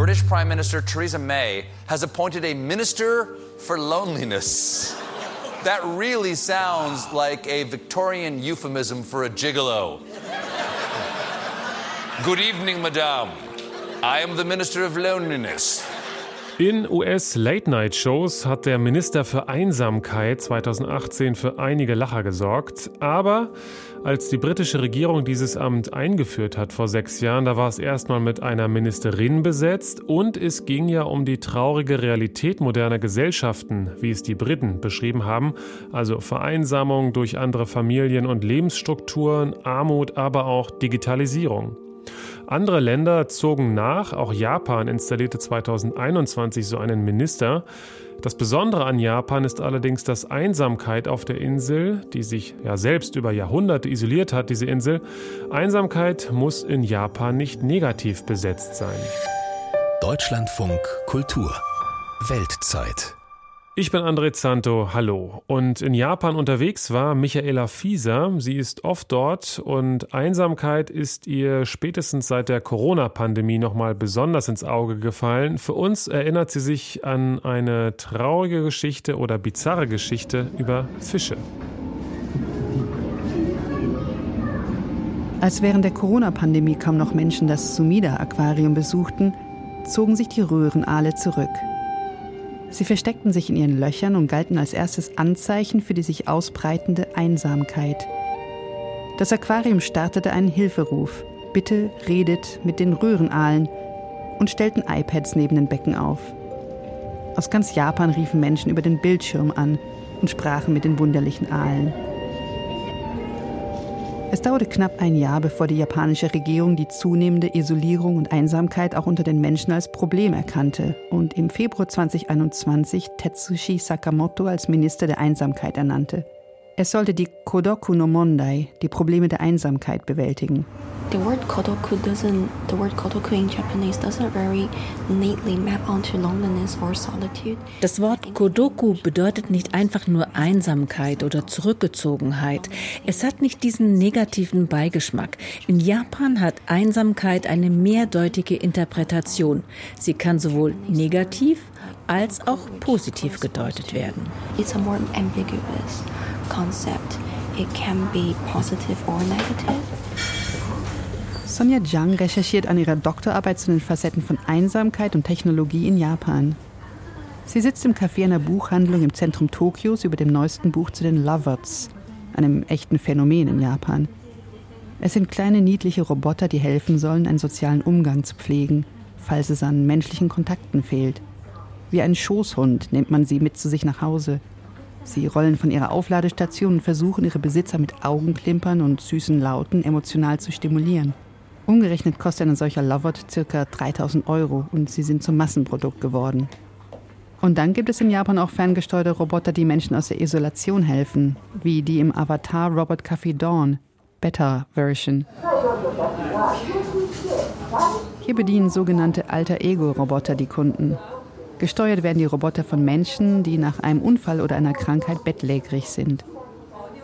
British Prime Minister Theresa May has appointed a minister for loneliness. That really sounds like a Victorian euphemism for a gigolo. Good evening, madame. I am the Minister of Loneliness. In US-Late-Night-Shows hat der Minister für Einsamkeit 2018 für einige Lacher gesorgt. Aber als die britische Regierung dieses Amt eingeführt hat vor sechs Jahren, da war es erstmal mit einer Ministerin besetzt und es ging ja um die traurige Realität moderner Gesellschaften, wie es die Briten beschrieben haben, also Vereinsamung durch andere Familien und Lebensstrukturen, Armut, aber auch Digitalisierung. Andere Länder zogen nach, auch Japan installierte 2021 so einen Minister. Das Besondere an Japan ist allerdings, dass Einsamkeit auf der Insel, die sich ja selbst über Jahrhunderte isoliert hat, diese Insel, Einsamkeit muss in Japan nicht negativ besetzt sein. Deutschlandfunk Kultur Weltzeit ich bin André Zanto, hallo. Und in Japan unterwegs war Michaela Fieser. Sie ist oft dort und Einsamkeit ist ihr spätestens seit der Corona-Pandemie nochmal besonders ins Auge gefallen. Für uns erinnert sie sich an eine traurige Geschichte oder bizarre Geschichte über Fische. Als während der Corona-Pandemie kaum noch Menschen das Sumida-Aquarium besuchten, zogen sich die Röhrenaale zurück. Sie versteckten sich in ihren Löchern und galten als erstes Anzeichen für die sich ausbreitende Einsamkeit. Das Aquarium startete einen Hilferuf. Bitte redet mit den Röhrenaalen und stellten iPads neben den Becken auf. Aus ganz Japan riefen Menschen über den Bildschirm an und sprachen mit den wunderlichen Aalen. Es dauerte knapp ein Jahr, bevor die japanische Regierung die zunehmende Isolierung und Einsamkeit auch unter den Menschen als Problem erkannte und im Februar 2021 Tetsushi Sakamoto als Minister der Einsamkeit ernannte. Es sollte die Kodoku no Mondai, die Probleme der Einsamkeit, bewältigen. The word kodoku doesn't the word kodoku in Japanese doesn't very neatly map onto loneliness or solitude. Das Wort kodoku bedeutet nicht einfach nur Einsamkeit oder Zurückgezogenheit. Es hat nicht diesen negativen Beigeschmack. In Japan hat Einsamkeit eine mehrdeutige Interpretation. Sie kann sowohl negativ als auch positiv gedeutet werden. It's a more ambiguous concept. It can be positive or negative. Sonja Zhang recherchiert an ihrer Doktorarbeit zu den Facetten von Einsamkeit und Technologie in Japan. Sie sitzt im Café einer Buchhandlung im Zentrum Tokios über dem neuesten Buch zu den Lovers, einem echten Phänomen in Japan. Es sind kleine niedliche Roboter, die helfen sollen, einen sozialen Umgang zu pflegen, falls es an menschlichen Kontakten fehlt. Wie ein Schoßhund nimmt man sie mit zu sich nach Hause. Sie rollen von ihrer Aufladestation und versuchen, ihre Besitzer mit Augenklimpern und süßen Lauten emotional zu stimulieren. Umgerechnet kostet ein solcher Lovert ca. 3000 Euro und sie sind zum Massenprodukt geworden. Und dann gibt es in Japan auch ferngesteuerte Roboter, die Menschen aus der Isolation helfen, wie die im Avatar Robot Café Dawn, Beta Version. Hier bedienen sogenannte Alter Ego Roboter die Kunden. Gesteuert werden die Roboter von Menschen, die nach einem Unfall oder einer Krankheit bettlägerig sind.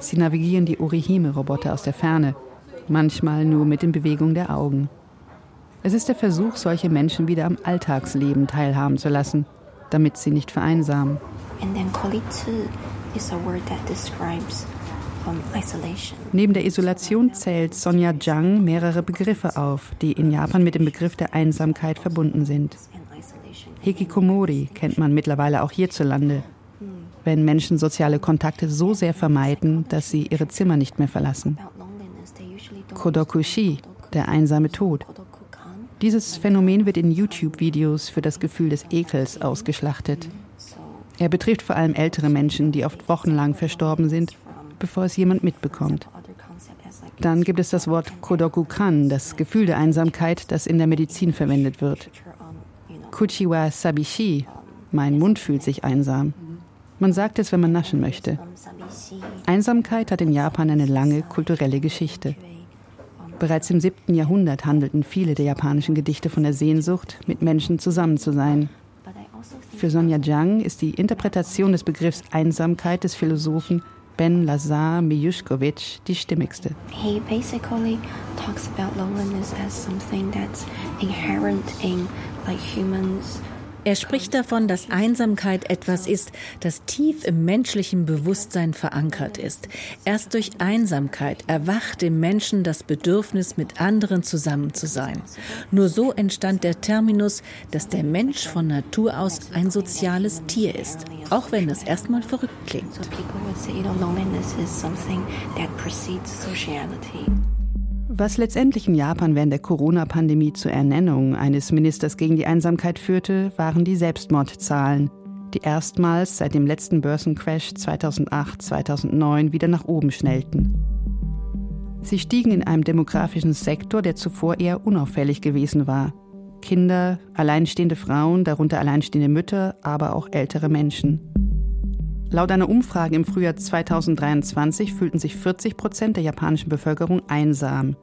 Sie navigieren die Orihime-Roboter aus der Ferne, manchmal nur mit den Bewegungen der Augen. Es ist der Versuch, solche Menschen wieder am Alltagsleben teilhaben zu lassen, damit sie nicht vereinsamen. Neben der Isolation zählt Sonja Zhang mehrere Begriffe auf, die in Japan mit dem Begriff der Einsamkeit verbunden sind. Hikikomori kennt man mittlerweile auch hierzulande, wenn Menschen soziale Kontakte so sehr vermeiden, dass sie ihre Zimmer nicht mehr verlassen. Kodokushi, der einsame Tod. Dieses Phänomen wird in YouTube-Videos für das Gefühl des Ekels ausgeschlachtet. Er betrifft vor allem ältere Menschen, die oft wochenlang verstorben sind, bevor es jemand mitbekommt. Dann gibt es das Wort Kodokukan, das Gefühl der Einsamkeit, das in der Medizin verwendet wird. Kuchiwa Sabishi. Mein Mund fühlt sich einsam. Man sagt es, wenn man naschen möchte. Einsamkeit hat in Japan eine lange kulturelle Geschichte. Bereits im 7. Jahrhundert handelten viele der japanischen Gedichte von der Sehnsucht, mit Menschen zusammen zu sein. Für Sonja Zhang ist die Interpretation des Begriffs Einsamkeit des Philosophen Ben Lazar Mijushkovich die stimmigste. He basically talks about loneliness as something that's inherent in like humans Er spricht davon, dass Einsamkeit etwas ist, das tief im menschlichen Bewusstsein verankert ist. Erst durch Einsamkeit erwacht im Menschen das Bedürfnis, mit anderen zusammen zu sein. Nur so entstand der Terminus, dass der Mensch von Natur aus ein soziales Tier ist, auch wenn es erstmal verrückt klingt. So Was letztendlich in Japan während der Corona-Pandemie zur Ernennung eines Ministers gegen die Einsamkeit führte, waren die Selbstmordzahlen, die erstmals seit dem letzten Börsencrash 2008-2009 wieder nach oben schnellten. Sie stiegen in einem demografischen Sektor, der zuvor eher unauffällig gewesen war. Kinder, alleinstehende Frauen, darunter alleinstehende Mütter, aber auch ältere Menschen. Laut einer Umfrage im Frühjahr 2023 fühlten sich 40 Prozent der japanischen Bevölkerung einsam,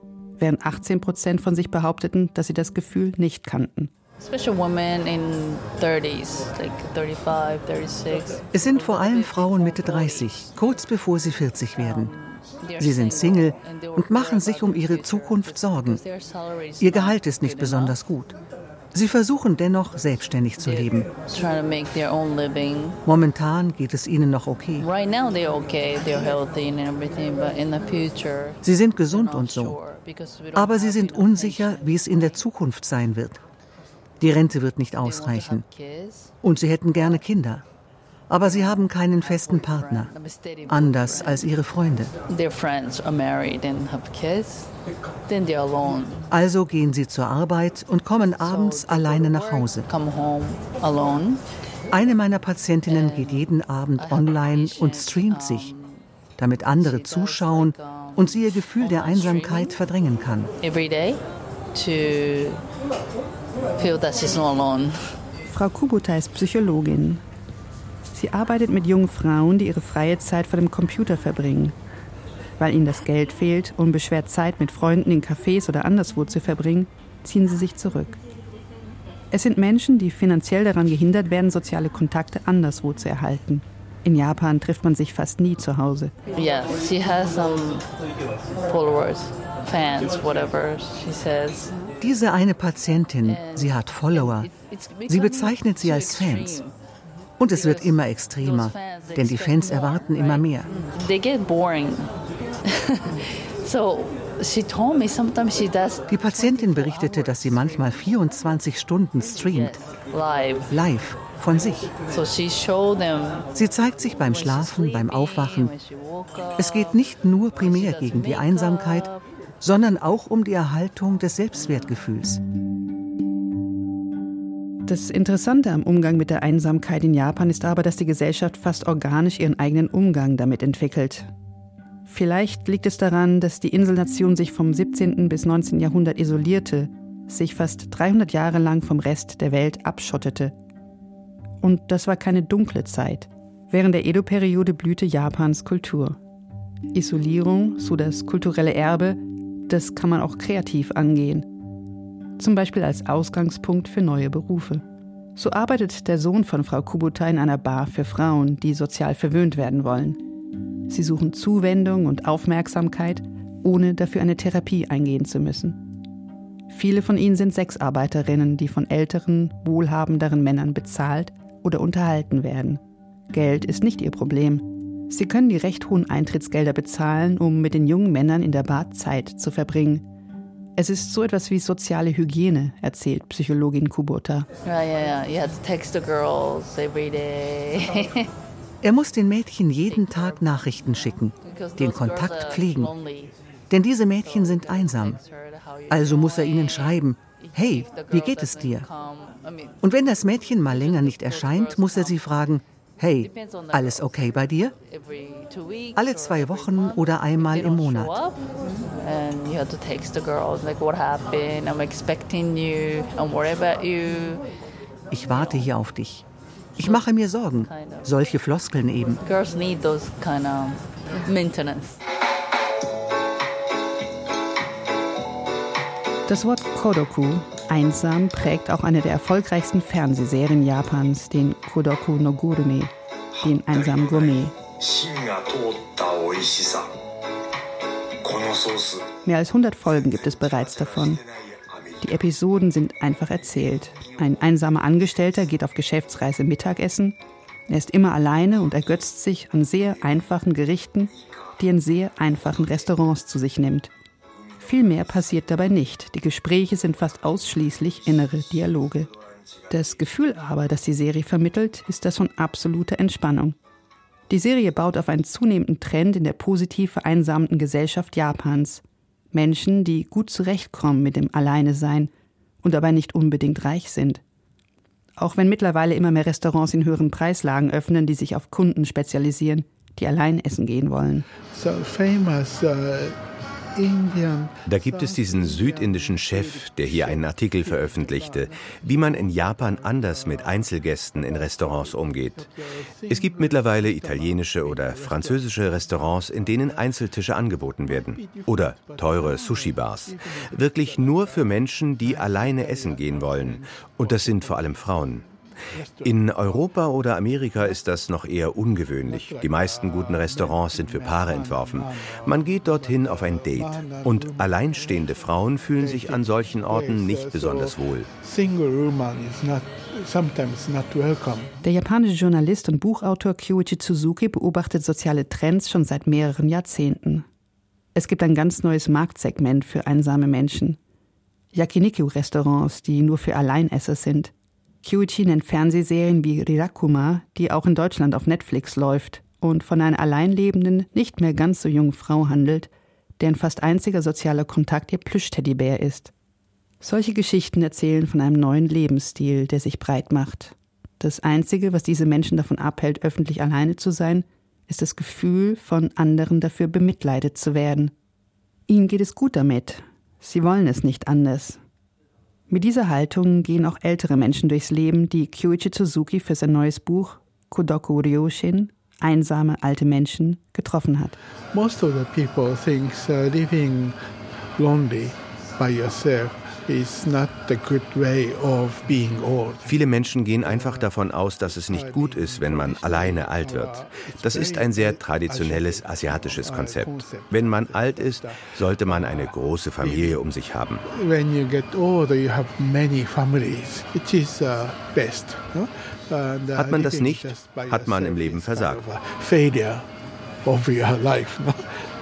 während 18 Prozent von sich behaupteten, dass sie das Gefühl nicht kannten. Especially women in 30s, like 35, 36. Es sind vor allem Frauen Mitte 30, kurz bevor sie 40 werden. Sie sind Single und machen sich um ihre Zukunft Sorgen. Ihr Gehalt ist nicht besonders gut. Sie versuchen dennoch, selbstständig zu leben. Momentan geht es ihnen noch okay. Sie sind gesund und so. Aber sie sind unsicher, wie es in der Zukunft sein wird. Die Rente wird nicht ausreichen. Und sie hätten gerne Kinder. Aber sie haben keinen festen Partner. Anders als ihre Freunde. Also gehen sie zur Arbeit und kommen abends alleine nach Hause. Eine meiner Patientinnen geht jeden Abend online und streamt sich, damit andere zuschauen und sie ihr Gefühl der Einsamkeit verdrängen kann. every day to feel that she's not alone. Frau Kubota ist Psychologin. Sie arbeitet mit jungen Frauen, die ihre freie Zeit vor dem Computer verbringen. Weil ihnen das Geld fehlt, unbeschwert Zeit mit Freunden in Cafés oder anderswo zu verbringen, ziehen sie sich zurück. Es sind Menschen, die finanziell daran gehindert werden, soziale Kontakte anderswo zu erhalten. In Japan trifft man sich fast nie zu Hause. Yeah, she has some followers, fans, whatever she says. Diese eine Patientin, sie hat Follower. Sie bezeichnet sie als Fans. Und es wird immer extremer, denn die Fans erwarten immer mehr. Die Patientin berichtete, dass sie manchmal 24 Stunden streamt, live. von sich. Sie zeigt sich beim Schlafen, beim Aufwachen. Es geht nicht nur primär gegen die Einsamkeit, sondern auch um die Erhaltung des Selbstwertgefühls. Das Interessante am Umgang mit der Einsamkeit in Japan ist aber, dass die Gesellschaft fast organisch ihren eigenen Umgang damit entwickelt. Vielleicht liegt es daran, dass die Inselnation sich vom 17. bis 19. Jahrhundert isolierte, sich fast 300 Jahre lang vom Rest der Welt abschottete. Und das war keine dunkle Zeit. Während der Edo-Periode blühte Japans Kultur. Isolierung, so das kulturelle Erbe, das kann man auch kreativ angehen zum Beispiel als Ausgangspunkt für neue Berufe. So arbeitet der Sohn von Frau Kubota in einer Bar für Frauen, die sozial verwöhnt werden wollen. Sie suchen Zuwendung und Aufmerksamkeit, ohne dafür eine Therapie eingehen zu müssen. Viele von ihnen sind Sexarbeiterinnen, die von älteren, wohlhabenderen Männern bezahlt oder unterhalten werden. Geld ist nicht ihr Problem. Sie können die recht hohen Eintrittsgelder bezahlen, um mit den jungen Männern in der Bar Zeit zu verbringen es ist so etwas wie soziale Hygiene, erzählt Psychologin Kubota. Yeah, yeah, yeah. You have to text the girls every day. Er muss den Mädchen jeden Tag Nachrichten schicken, den Kontakt pflegen. Denn diese Mädchen sind einsam. Also muss er ihnen schreiben, hey, wie geht es dir? Und wenn das Mädchen mal länger nicht erscheint, muss er sie fragen, hey, alles okay bei dir? Alle zwei Wochen oder einmal im Monat. Ich warte hier auf dich. Ich mache mir Sorgen. Solche Floskeln eben. Girls need those kind of maintenance. Das Wort Kodoku, einsam, prägt auch eine der erfolgreichsten Fernsehserien Japans, den Kodoku no Gourmet, den einsamen Gourmet. Mehr als 100 Folgen gibt es bereits davon. Die Episoden sind einfach erzählt. Ein einsamer Angestellter geht auf Geschäftsreise Mittagessen. Er ist immer alleine und ergötzt sich an sehr einfachen Gerichten, die er in sehr einfachen Restaurants zu sich nimmt. Viel mehr passiert dabei nicht. Die Gespräche sind fast ausschließlich innere Dialoge. Das Gefühl aber, das die Serie vermittelt, ist das von absoluter Entspannung. Die Serie baut auf einen zunehmenden Trend in der positiv vereinsamten Gesellschaft Japans. Menschen, die gut zurechtkommen mit dem Alleinesein und dabei nicht unbedingt reich sind. Auch wenn mittlerweile immer mehr Restaurants in höheren Preislagen öffnen, die sich auf Kunden spezialisieren, die allein essen gehen wollen. So famous, uh da gibt es diesen südindischen Chef, der hier einen Artikel veröffentlichte, wie man in Japan anders mit Einzelgästen in Restaurants umgeht. Es gibt mittlerweile italienische oder französische Restaurants, in denen Einzeltische angeboten werden. Oder teure Sushi-Bars. Wirklich nur für Menschen, die alleine essen gehen wollen. Und das sind vor allem Frauen. In Europa oder Amerika ist das noch eher ungewöhnlich. Die meisten guten Restaurants sind für Paare entworfen. Man geht dorthin auf ein Date. Und alleinstehende Frauen fühlen sich an solchen Orten nicht besonders wohl. Der japanische Journalist und Buchautor Kyuichi Suzuki beobachtet soziale Trends schon seit mehreren Jahrzehnten. Es gibt ein ganz neues Marktsegment für einsame Menschen. Yakiniku-Restaurants, die nur für Alleinesser sind. Kyuichi nennt Fernsehserien wie Rirakuma, die auch in Deutschland auf Netflix läuft und von einer alleinlebenden, nicht mehr ganz so jungen Frau handelt, deren fast einziger sozialer Kontakt ihr Plüschteddybär ist. Solche Geschichten erzählen von einem neuen Lebensstil, der sich breit macht. Das Einzige, was diese Menschen davon abhält, öffentlich alleine zu sein, ist das Gefühl, von anderen dafür bemitleidet zu werden. Ihnen geht es gut damit. Sie wollen es nicht anders. Mit dieser Haltung gehen auch ältere Menschen durchs Leben, die Kyuichi Suzuki für sein neues Buch Kodoku Ryoshin Einsame alte Menschen getroffen hat. Most of the people thinks uh, living lonely by yourself Viele Menschen gehen einfach davon aus, dass es nicht gut ist, wenn man alleine alt wird. Das ist ein sehr traditionelles asiatisches Konzept. Wenn man alt ist, sollte man eine große Familie um sich haben. Hat man das nicht, hat man im Leben versagt.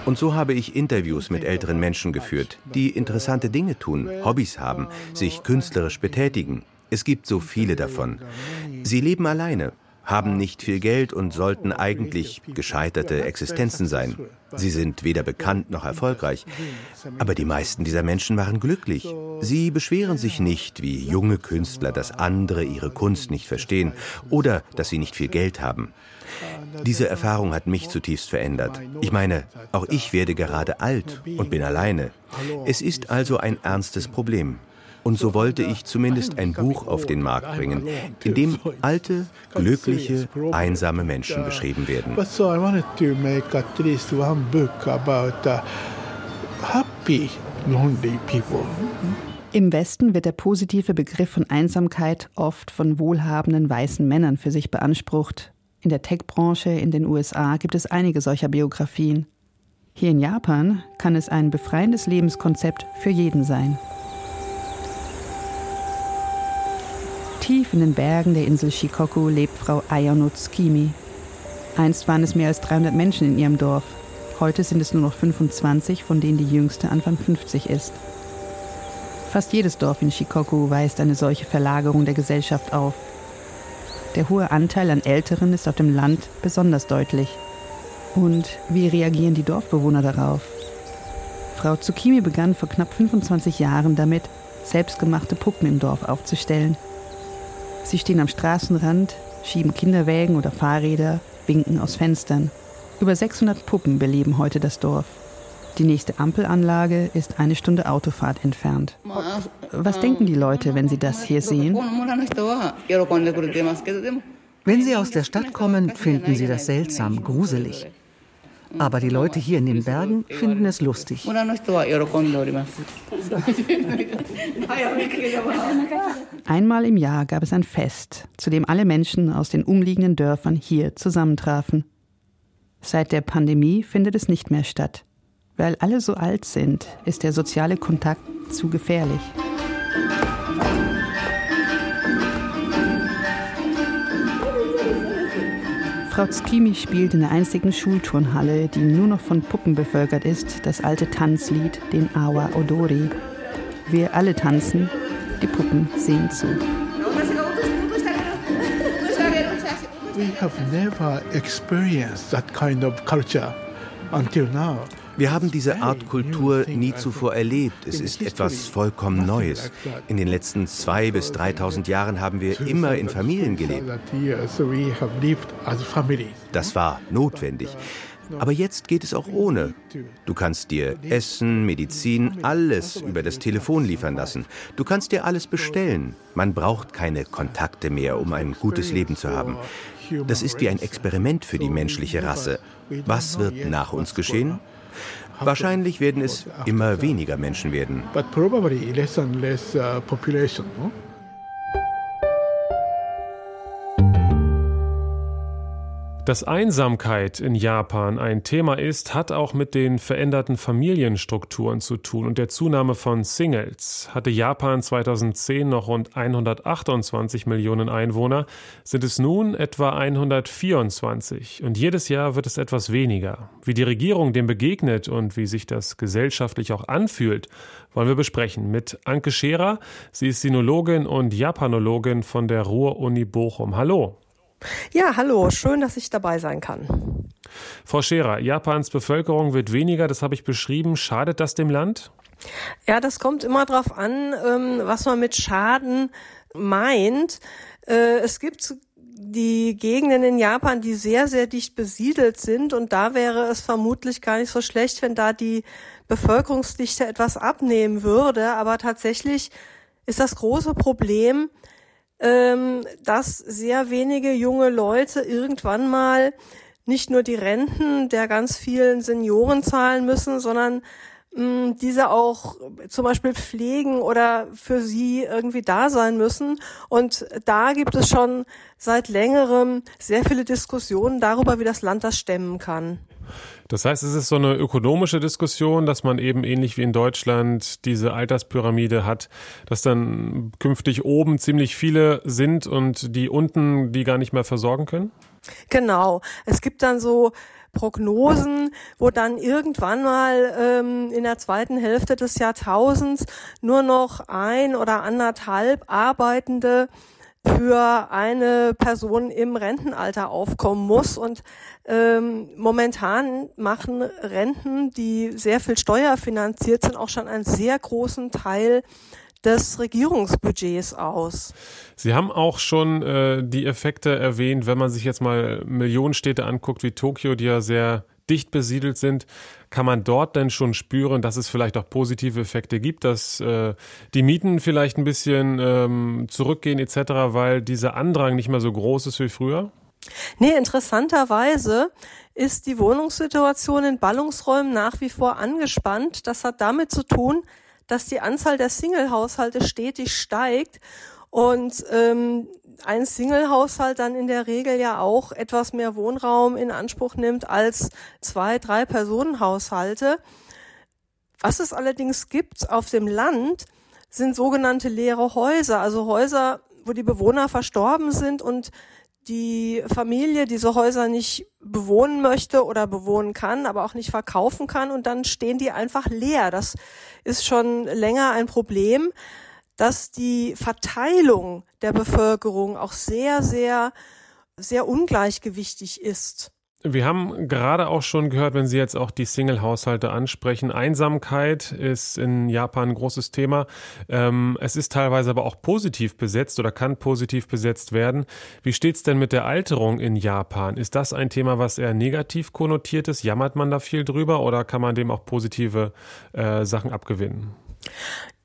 Und so habe ich Interviews mit älteren Menschen geführt, die interessante Dinge tun, Hobbys haben, sich künstlerisch betätigen. Es gibt so viele davon. Sie leben alleine, haben nicht viel Geld und sollten eigentlich gescheiterte Existenzen sein. Sie sind weder bekannt noch erfolgreich. Aber die meisten dieser Menschen waren glücklich. Sie beschweren sich nicht wie junge Künstler, dass andere ihre Kunst nicht verstehen oder dass sie nicht viel Geld haben. Diese Erfahrung hat mich zutiefst verändert. Ich meine, auch ich werde gerade alt und bin alleine. Es ist also ein ernstes Problem. Und so wollte ich zumindest ein Buch auf den Markt bringen, in dem alte, glückliche, einsame Menschen beschrieben werden. Im Westen wird der positive Begriff von Einsamkeit oft von wohlhabenden weißen Männern für sich beansprucht. In der Tech-Branche in den USA gibt es einige solcher Biografien. Hier in Japan kann es ein befreiendes Lebenskonzept für jeden sein. Tief in den Bergen der Insel Shikoku lebt Frau Ayano Tsukimi. Einst waren es mehr als 300 Menschen in ihrem Dorf. Heute sind es nur noch 25, von denen die jüngste Anfang 50 ist. Fast jedes Dorf in Shikoku weist eine solche Verlagerung der Gesellschaft auf. Der hohe Anteil an Älteren ist auf dem Land besonders deutlich. Und wie reagieren die Dorfbewohner darauf? Frau Tsukimi begann vor knapp 25 Jahren damit, selbstgemachte Puppen im Dorf aufzustellen. Sie stehen am Straßenrand, schieben Kinderwägen oder Fahrräder, winken aus Fenstern. Über 600 Puppen beleben heute das Dorf. Die nächste Ampelanlage ist eine Stunde Autofahrt entfernt. Was denken die Leute, wenn sie das hier sehen? Wenn sie aus der Stadt kommen, finden sie das seltsam, gruselig. Aber die Leute hier in den Bergen finden es lustig. Einmal im Jahr gab es ein Fest, zu dem alle Menschen aus den umliegenden Dörfern hier zusammentrafen. Seit der Pandemie findet es nicht mehr statt. Weil alle so alt sind, ist der soziale Kontakt zu gefährlich. Frau Tsukimi spielt in der einzigen Schulturnhalle, die nur noch von Puppen bevölkert ist, das alte Tanzlied, den Awa Odori. Wir alle tanzen, die Puppen sehen zu. We have never experienced that kind of culture until now. Wir haben diese Art Kultur nie zuvor erlebt. Es ist etwas vollkommen Neues. In den letzten zwei bis 3.000 Jahren haben wir immer in Familien gelebt. Das war notwendig. Aber jetzt geht es auch ohne. Du kannst dir Essen, Medizin, alles über das Telefon liefern lassen. Du kannst dir alles bestellen. Man braucht keine Kontakte mehr, um ein gutes Leben zu haben. Das ist wie ein Experiment für die menschliche Rasse. Was wird nach uns geschehen? Wahrscheinlich werden es immer weniger Menschen werden. But probably less and less population. Dass Einsamkeit in Japan ein Thema ist, hat auch mit den veränderten Familienstrukturen zu tun und der Zunahme von Singles. Hatte Japan 2010 noch rund 128 Millionen Einwohner, sind es nun etwa 124 und jedes Jahr wird es etwas weniger. Wie die Regierung dem begegnet und wie sich das gesellschaftlich auch anfühlt, wollen wir besprechen mit Anke Scherer. Sie ist Sinologin und Japanologin von der Ruhr-Uni Bochum. Hallo. Ja, hallo, schön, dass ich dabei sein kann. Frau Scherer, Japans Bevölkerung wird weniger, das habe ich beschrieben. Schadet das dem Land? Ja, das kommt immer darauf an, ähm, was man mit Schaden meint. Äh, es gibt die Gegenden in Japan, die sehr, sehr dicht besiedelt sind. Und da wäre es vermutlich gar nicht so schlecht, wenn da die Bevölkerungsdichte etwas abnehmen würde. Aber tatsächlich ist das große Problem, ähm, dass sehr wenige junge Leute irgendwann mal nicht nur die Renten der ganz vielen Senioren zahlen müssen, sondern mh, diese auch zum Beispiel pflegen oder für sie irgendwie da sein müssen. Und da gibt es schon seit längerem sehr viele Diskussionen darüber, wie das Land das stemmen kann. Das heißt, es ist so eine ökonomische Diskussion, dass man eben ähnlich wie in Deutschland diese Alterspyramide hat, dass dann künftig oben ziemlich viele sind und die unten die gar nicht mehr versorgen können? Genau. Es gibt dann so Prognosen, wo dann irgendwann mal ähm, in der zweiten Hälfte des Jahrtausends nur noch ein oder anderthalb Arbeitende für eine Person im Rentenalter aufkommen muss. Und ähm, momentan machen Renten, die sehr viel steuerfinanziert sind, auch schon einen sehr großen Teil des Regierungsbudgets aus. Sie haben auch schon äh, die Effekte erwähnt, wenn man sich jetzt mal Millionenstädte anguckt wie Tokio, die ja sehr dicht besiedelt sind, kann man dort denn schon spüren, dass es vielleicht auch positive Effekte gibt, dass äh, die Mieten vielleicht ein bisschen ähm, zurückgehen etc., weil dieser Andrang nicht mehr so groß ist wie früher? Nee, interessanterweise ist die Wohnungssituation in Ballungsräumen nach wie vor angespannt. Das hat damit zu tun, dass die Anzahl der Single-Haushalte stetig steigt und ähm, ein Single-Haushalt dann in der Regel ja auch etwas mehr Wohnraum in Anspruch nimmt als zwei, drei Personenhaushalte. Was es allerdings gibt auf dem Land, sind sogenannte leere Häuser, also Häuser, wo die Bewohner verstorben sind und die Familie diese Häuser nicht bewohnen möchte oder bewohnen kann, aber auch nicht verkaufen kann und dann stehen die einfach leer. Das ist schon länger ein Problem dass die Verteilung der Bevölkerung auch sehr, sehr, sehr ungleichgewichtig ist. Wir haben gerade auch schon gehört, wenn Sie jetzt auch die Single-Haushalte ansprechen, Einsamkeit ist in Japan ein großes Thema. Ähm, es ist teilweise aber auch positiv besetzt oder kann positiv besetzt werden. Wie steht es denn mit der Alterung in Japan? Ist das ein Thema, was eher negativ konnotiert ist? Jammert man da viel drüber oder kann man dem auch positive äh, Sachen abgewinnen?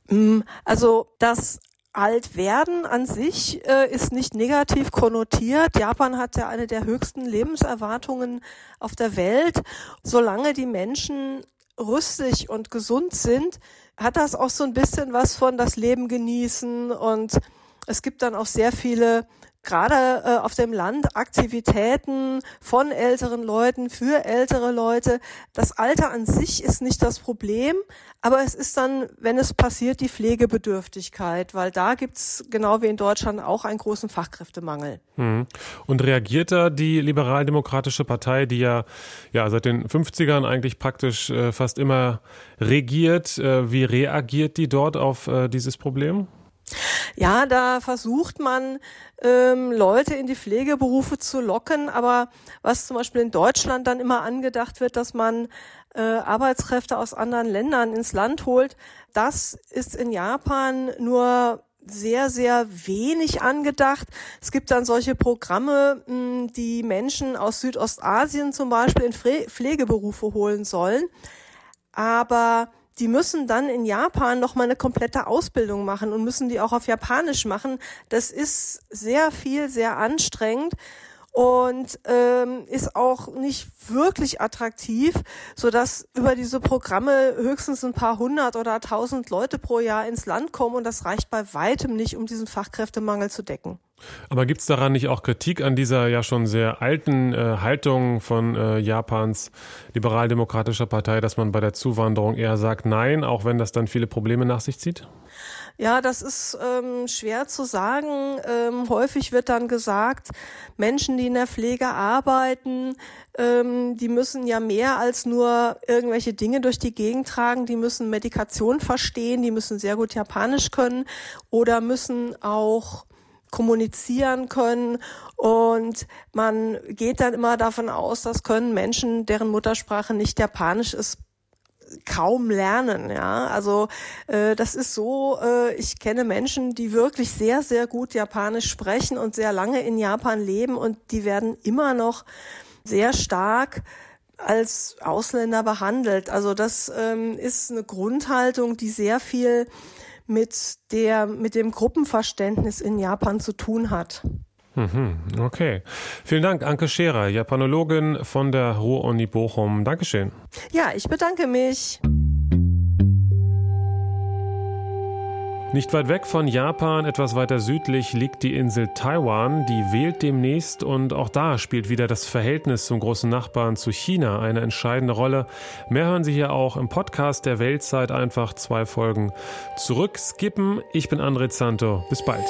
Mm, also das Altwerden an sich äh, ist nicht negativ konnotiert. Japan hat ja eine der höchsten Lebenserwartungen auf der Welt. Solange die Menschen rüstig und gesund sind, hat das auch so ein bisschen was von das Leben genießen und es gibt dann auch sehr viele gerade äh, auf dem Land Aktivitäten von älteren Leuten für ältere Leute. Das Alter an sich ist nicht das Problem, aber es ist dann, wenn es passiert, die Pflegebedürftigkeit, weil da gibt's genau wie in Deutschland auch einen großen Fachkräftemangel. Mhm. Und reagiert da die liberaldemokratische Partei, die ja, ja seit den 50ern eigentlich praktisch äh, fast immer regiert, äh, wie reagiert die dort auf äh, dieses Problem? Ja, da versucht man, ähm, Leute in die Pflegeberufe zu locken, aber was zum Beispiel in Deutschland dann immer angedacht wird, dass man äh, Arbeitskräfte aus anderen Ländern ins Land holt, das ist in Japan nur sehr, sehr wenig angedacht. Es gibt dann solche Programme, die Menschen aus Südostasien zum Beispiel in Pflegeberufe holen sollen. Aber die müssen dann in Japan noch mal eine komplette Ausbildung machen und müssen die auch auf Japanisch machen. Das ist sehr viel, sehr anstrengend und ähm, ist auch nicht wirklich attraktiv, so dass über diese Programme höchstens ein paar hundert oder tausend Leute pro Jahr ins Land kommen und das reicht bei weitem nicht, um diesen Fachkräftemangel zu decken. Aber gibt es daran nicht auch Kritik an dieser ja schon sehr alten äh, Haltung von äh, Japans liberaldemokratischer Partei, dass man bei der Zuwanderung eher sagt Nein, auch wenn das dann viele Probleme nach sich zieht? Ja, das ist ähm, schwer zu sagen. Ähm, häufig wird dann gesagt, Menschen, die in der Pflege arbeiten, ähm, die müssen ja mehr als nur irgendwelche Dinge durch die Gegend tragen. Die müssen Medikation verstehen, die müssen sehr gut Japanisch können oder müssen auch kommunizieren können und man geht dann immer davon aus, das können Menschen, deren Muttersprache nicht Japanisch ist, kaum lernen, ja. Also äh, das ist so, äh, ich kenne Menschen, die wirklich sehr, sehr gut Japanisch sprechen und sehr lange in Japan leben und die werden immer noch sehr stark als Ausländer behandelt. Also das ähm, ist eine Grundhaltung, die sehr viel mit der, mit dem Gruppenverständnis in Japan zu tun hat. Mhm, okay. Vielen Dank, Anke Scherer, Japanologin von der Ruhr-Uni Bochum. Dankeschön. Ja, ich bedanke mich. Nicht weit weg von Japan, etwas weiter südlich, liegt die Insel Taiwan. Die wählt demnächst und auch da spielt wieder das Verhältnis zum großen Nachbarn zu China eine entscheidende Rolle. Mehr hören Sie hier auch im Podcast der Weltzeit. Einfach zwei Folgen zurückskippen. Ich bin André Zanto. Bis bald.